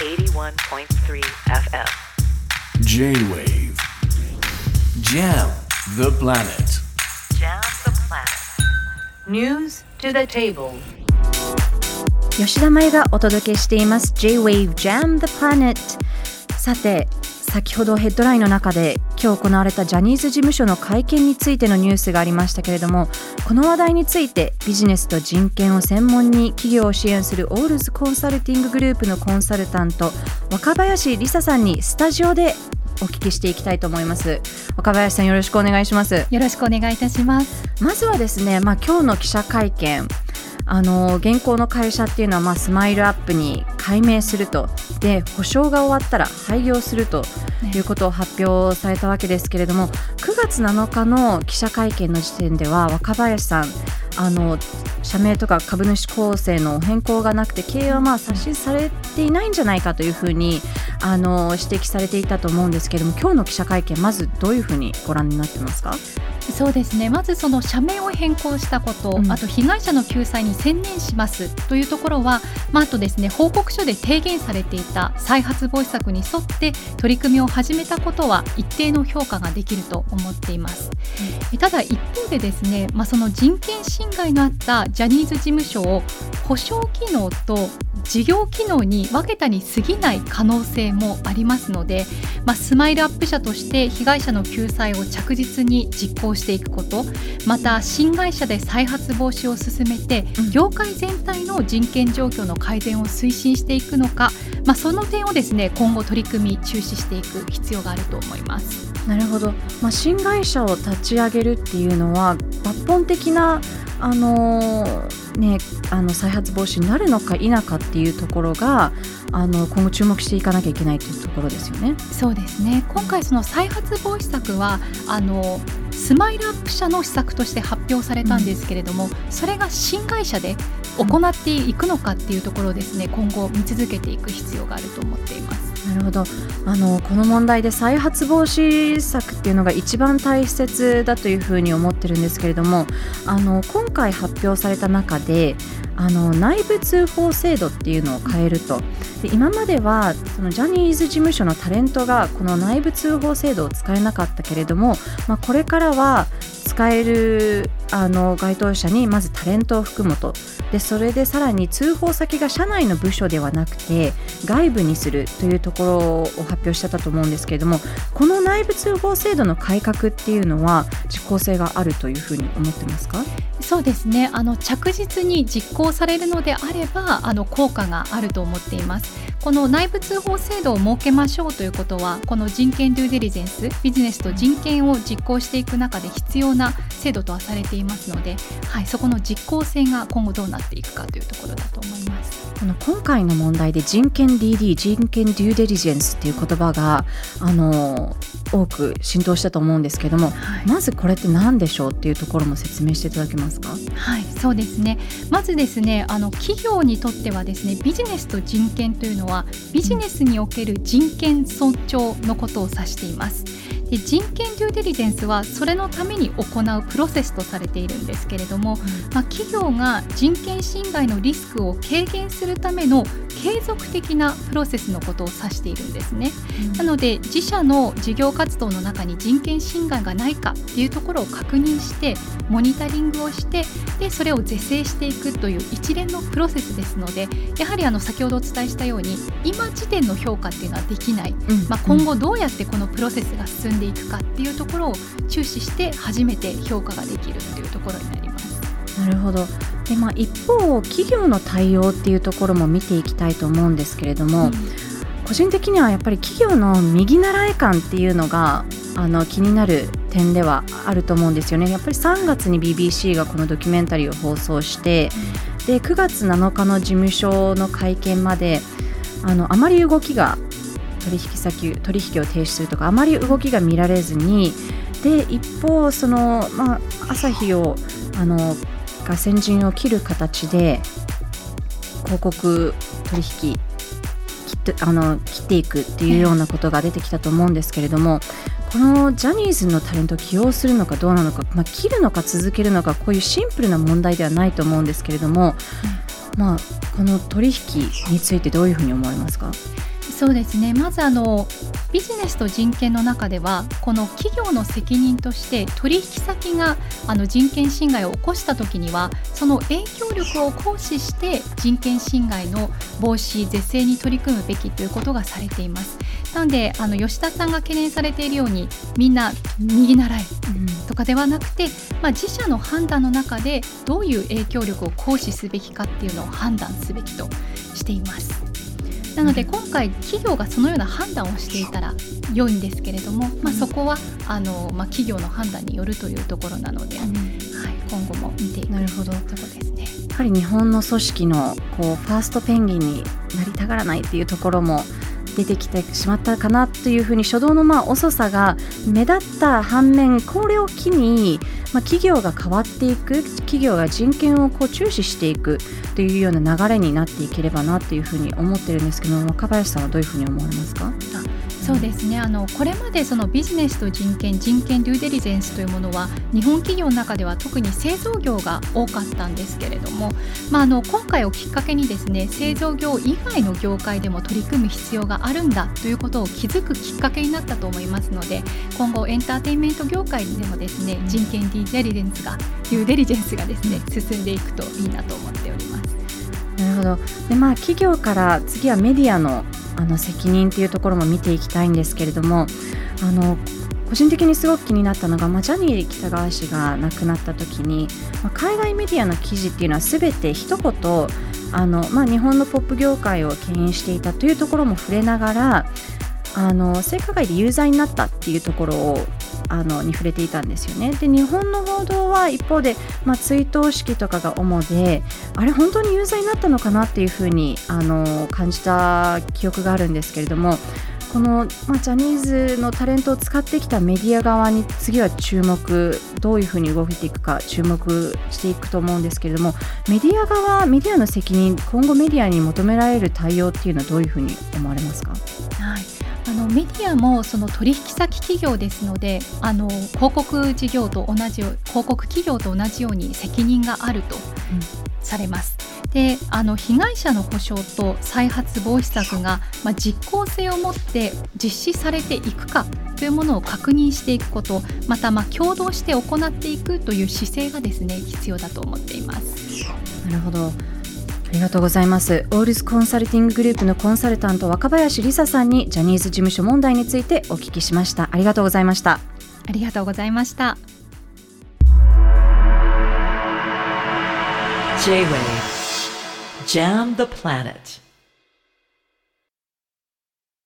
81.3 FM. J-Wave Jam the planet Jam the planet. News to the table. 吉田舞がお届けしています J-Wave Jam the Planet さて先ほどヘッドラインの中で今日行われたジャニーズ事務所の会見についてのニュースがありましたけれどもこの話題についてビジネスと人権を専門に企業を支援するオールズコンサルティンググループのコンサルタント若林梨沙さんにスタジオでお聞きしていきたいと思います。若林さんよろしくお願いします。よろしくお願いいたします。まずはですね、まあ、今日の記者会見あの現行の会社っていうのは、まあ、スマイルアップに改名すると。で保証が終わったら廃業するということを発表されたわけですけれども、9月7日の記者会見の時点では若林さんあの社名とか株主構成の変更がなくて経営はまあ刷新されていないんじゃないかというふうにあの指摘されていたと思うんですけれども今日の記者会見まずどういうふうにご覧になってますか？そうですね。まずその社名を変更したこと、うんあと被害者の救済に専念しますというところは、まああとですね報告書で提言されていた再発防止策に沿って取り組みを始めたことは一定の評価ができると思っています。えただ一方でですね、まあその人権侵害のあったジャニーズ事務所を保証機能と事業機能に分けたに過ぎない可能性もありますので、まあ、スマイルアップ社として被害者の救済を着実に実行していくことまた新会社で再発防止を進めて、うん業界全体の人権状況の改善を推進していくのか、まあ、その点をですね今後取り組み注視していく必要があると思います。なるほど、まあ、新会社を立ち上げるっていうのは抜本的な、あのーね、あの再発防止になるのか否かっていうところがあの今後注目していかなきゃいけないというところですよね。そうですね今回その再発防止策はあのスマイルアップ社の施策として発表されたんですけれども、それが新会社で行っていくのかっていうところをですね今後見続けていく必要があると思っています。なるほどあのこの問題で再発防止策っていうのが一番大切だというふうに思ってるんですけれどもあの今回発表された中であの内部通報制度っていうのを変えるとで今まではそのジャニーズ事務所のタレントがこの内部通報制度を使えなかったけれども、まあ、これからは使えるあの該当者にまずタレントを含むと。でそれでさらに通報先が社内の部署ではなくて外部にするというところを発表してたと思うんですけれどもこの内部通報制度の改革っていうのは実効性があるというふうに思ってますか？そうですねあの着実に実行されるのであればあの効果があると思っていますこの内部通報制度を設けましょうということはこの人権デューデリジェンスビジネスと人権を実行していく中で必要な制度とはされていますので、はい、そこの実効性が今後どうなっていくかというところだと思います。この今回の問題で人権 DD 人権デューデリジェンスっていう言葉があの多く浸透したと思うんですけどもはいまずこれって何でしょうっていうところも説明していただけますか？はい、そうですね。まずですね、あの企業にとってはですね、ビジネスと人権というのはビジネスにおける人権尊重のことを指しています。で人権デューデリジェンスはそれのために行うプロセスとされているんですけれども、まあ、企業が人権侵害のリスクを軽減するための継続的なプロセスのことを指しているんですね。なので自社の事業活動の中に人権侵害がないかっていうところを確認してモニタリングをしてでそれを是正していくという一連のプロセスですのでやはりあの先ほどお伝えしたように今時点の評価っていうのはできない、まあ、今後どうやってこのプロセスが進んでいくかっていうところを注視して初めて評価ができるっていうところになります。なるほどで、まあ、一方企業の対応っていうところも見ていきたいと思うんですけれども、個人的にはやっぱり企業の右習い感っていうのがあの気になる点ではあると思うんですよね。やっぱり3月に BBC がこのドキュメンタリーを放送してで9月7日の事務所の会見まであのあまり動きが取引先取引を停止するとかあまり動きが見られずにで一方その、まあ、朝日をあのが先陣を切る形で広告取引切ってあの切っていくっていうようなことが出てきたと思うんですけれども、このジャニーズのタレントを起用するのかどうなのか、まあ、切るのか続けるのかこういうシンプルな問題ではないと思うんですけれども、まあ、この取引についてどういうふうに思われますか？そうですねまずあのビジネスと人権の中ではこの企業の責任として取引先があの人権侵害を起こした時にはその影響力を行使して人権侵害の防止是正に取り組むべきということがされています。なのであの吉田さんが懸念されているようにみんな右習いとかではなくて、まあ、自社の判断の中でどういう影響力を行使すべきかっていうのを判断すべきとしています。なので今回企業がそのような判断をしていたら良いんですけれども、まあ、そこはあの、まあ、企業の判断によるというところなので、はい、今後も見ていくなるほど。とこですね。やはり日本の組織のこうファーストペンギンになりたがらないっていうところも出てきてしまったかなというふうに初動のまあ遅さが目立った反面これを機にまあ企業が変わっていく企業が人権をこう注視していくというような流れになっていければなというふうに思ってるんですけど若林さんはどういうふうに思われますか？そうですねあのこれまでそのビジネスと人権人権デューデリゼンスというものは日本企業の中では特に製造業が多かったんですけれども、まあ、あの今回をきっかけにですね製造業以外の業界でも取り組む必要があるんだということを気づくきっかけになったと思いますので今後エンターテインメント業界でもですね人権デューデリゼンスがデューデリジェンスがですね進んでいくといいなと思っております。なるほどで、まあ、企業から次はメディアのあの責任っていうところも見ていきたいんですけれどもあの個人的にすごく気になったのが、まあ、ジャニー喜多川氏が亡くなった時に、まあ、海外メディアの記事っていうのは全て一言あの、まあ、日本のポップ業界を牽引していたというところも触れながらあの性加害で有罪になったっていうところをあのに触れていたんですよね。で日本の報道は一方で、まあ、追悼式とかが主であれ本当に有罪になったのかなっていうふうにあの感じた記憶があるんですけれどもこの、まあ、ジャニーズのタレントを使ってきたメディア側に次は注目どういうふうに動いていくか注目していくと思うんですけれどもメディア側メディアの責任今後メディアに求められる対応っていうのはどういうふうに思われますか、はいあのメディアもその取引先企業ですのであの広告事業と同じ広告企業と同じように責任があるとされます。であの被害者の補償と再発防止策が、まあ、実効性を持って実施されていくかというものを確認していくことまたまあ共同して行っていくという姿勢がですね必要だと思っています。なるほどありがとうございます。オールズコンサルティンググループのコンサルタント若林梨沙さんにジャニーズ事務所問題についてお聞きしました。ありがとうございました。ありがとうございました。J-Wave. Jam the Planet